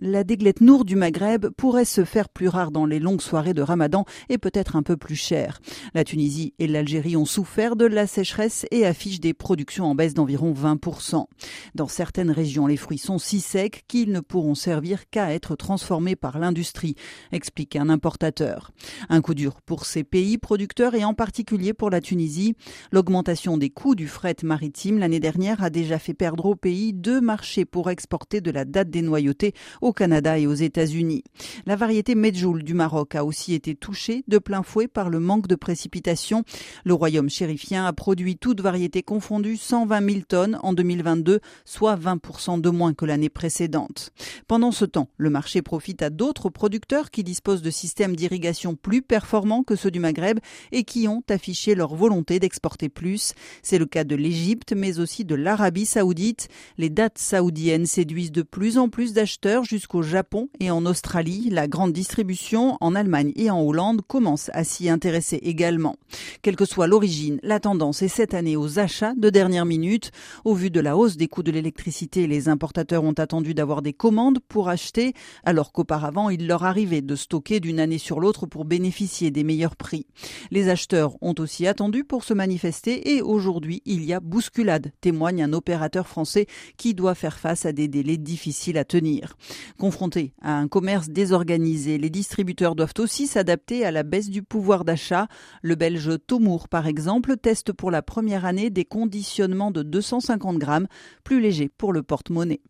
la déglette nour du Maghreb pourrait se faire plus rare dans les longues soirées de Ramadan et peut-être un peu plus cher. La Tunisie et l'Algérie ont souffert de la sécheresse et affichent des productions en baisse d'environ 20%. Dans certaines régions, les fruits sont si secs qu'ils ne pourront servir qu'à être transformés par l'industrie, explique un importateur. Un coup dur pour ces pays producteurs et en particulier pour la Tunisie. L'augmentation des coûts du fret maritime l'année dernière a déjà fait perdre au pays deux marchés pour exporter de la date des noyautés au Canada et aux États-Unis. La variété Medjoul du Maroc a aussi été touchée de plein fouet par le manque de précipitations. Le royaume chérifien a produit toutes variétés confondues 120 000 tonnes en 2022, soit 20% de moins que l'année précédente. Pendant ce temps, le marché profite à d'autres producteurs qui disposent de systèmes d'irrigation plus performants que ceux du Maghreb et qui ont affiché leur volonté d'exporter plus. C'est le cas de l'Égypte, mais aussi de l'Arabie saoudite. Les dates saoudiennes séduisent de plus en plus d'acheteurs jusqu'au Japon et en Australie. La grande distribution en Allemagne et en Hollande commence à s'y intéresser également. Quelle que soit l'origine, la tendance est cette année aux achats de dernière minute. Au vu de la hausse des coûts de l'électricité, les importateurs ont attendu d'avoir des commandes pour acheter, alors qu'auparavant il leur arrivait de stocker d'une année sur l'autre pour bénéficier des meilleurs prix. Les acheteurs ont aussi attendu pour se manifester et aujourd'hui il y a bousculade, témoigne un opérateur français qui doit faire face à des délais difficiles à tenir. Confrontés à un commerce désorganisé, les distributeurs doivent aussi s'adapter à la baisse du pouvoir d'achat. Le belge Tomour, par exemple, teste pour la première année des conditionnements de 250 grammes, plus légers pour le porte-monnaie.